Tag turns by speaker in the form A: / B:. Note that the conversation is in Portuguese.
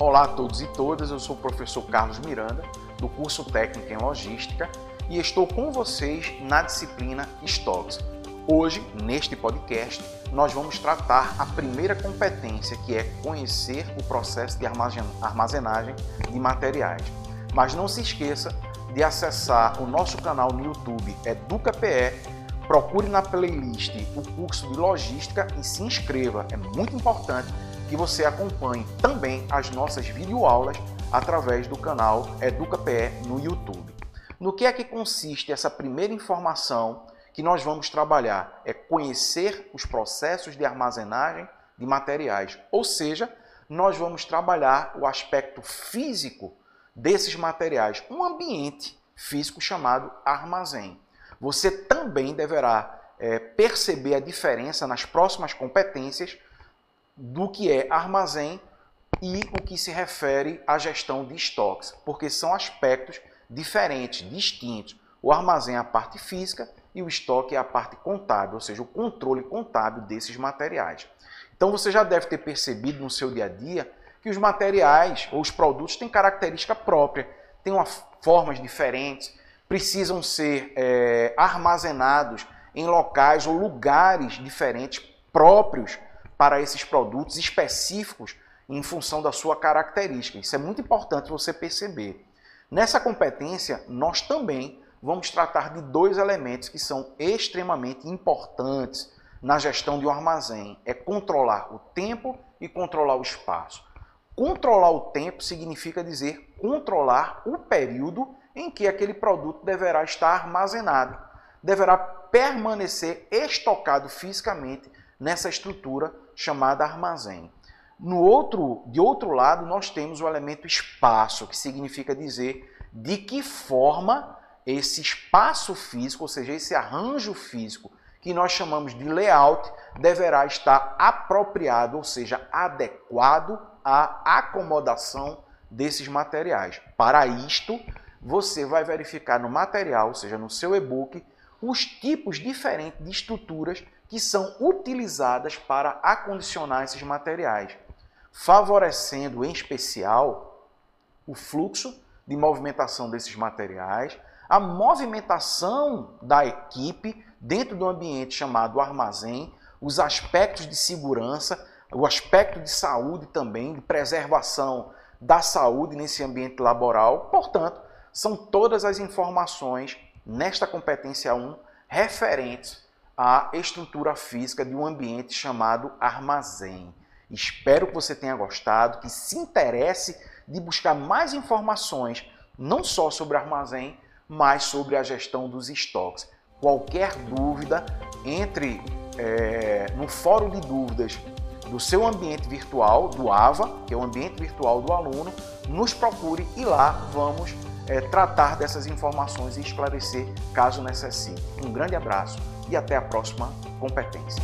A: Olá a todos e todas, eu sou o professor Carlos Miranda, do curso Técnico em Logística, e estou com vocês na disciplina Stocks. Hoje, neste podcast, nós vamos tratar a primeira competência, que é conhecer o processo de armazenagem de materiais. Mas não se esqueça de acessar o nosso canal no YouTube EducaPE, procure na playlist o curso de logística e se inscreva. É muito importante que você acompanhe também as nossas videoaulas através do canal EducaPE no YouTube. No que é que consiste essa primeira informação que nós vamos trabalhar? É conhecer os processos de armazenagem de materiais, ou seja, nós vamos trabalhar o aspecto físico desses materiais, um ambiente físico chamado armazém. Você também deverá é, perceber a diferença nas próximas competências do que é armazém e o que se refere à gestão de estoques, porque são aspectos diferentes, distintos. O armazém é a parte física e o estoque é a parte contábil, ou seja, o controle contábil desses materiais. Então você já deve ter percebido no seu dia a dia que os materiais ou os produtos têm característica própria, têm uma, formas diferentes, precisam ser é, armazenados em locais ou lugares diferentes próprios para esses produtos específicos em função da sua característica. Isso é muito importante você perceber. Nessa competência, nós também vamos tratar de dois elementos que são extremamente importantes na gestão de um armazém: é controlar o tempo e controlar o espaço. Controlar o tempo significa dizer controlar o período em que aquele produto deverá estar armazenado, deverá permanecer estocado fisicamente nessa estrutura chamada armazém. No outro, de outro lado, nós temos o elemento espaço, que significa dizer de que forma esse espaço físico, ou seja, esse arranjo físico que nós chamamos de layout, deverá estar apropriado, ou seja, adequado à acomodação desses materiais. Para isto, você vai verificar no material, ou seja, no seu e-book, os tipos diferentes de estruturas que são utilizadas para acondicionar esses materiais, favorecendo em especial o fluxo de movimentação desses materiais, a movimentação da equipe dentro do ambiente chamado armazém, os aspectos de segurança, o aspecto de saúde também, de preservação da saúde nesse ambiente laboral. Portanto, são todas as informações nesta competência 1 referentes a estrutura física de um ambiente chamado armazém. Espero que você tenha gostado, que se interesse de buscar mais informações, não só sobre armazém, mas sobre a gestão dos estoques. Qualquer dúvida, entre é, no fórum de dúvidas do seu ambiente virtual, do AVA, que é o ambiente virtual do aluno, nos procure e lá vamos é, tratar dessas informações e esclarecer caso necessite. Um grande abraço e até a próxima competência.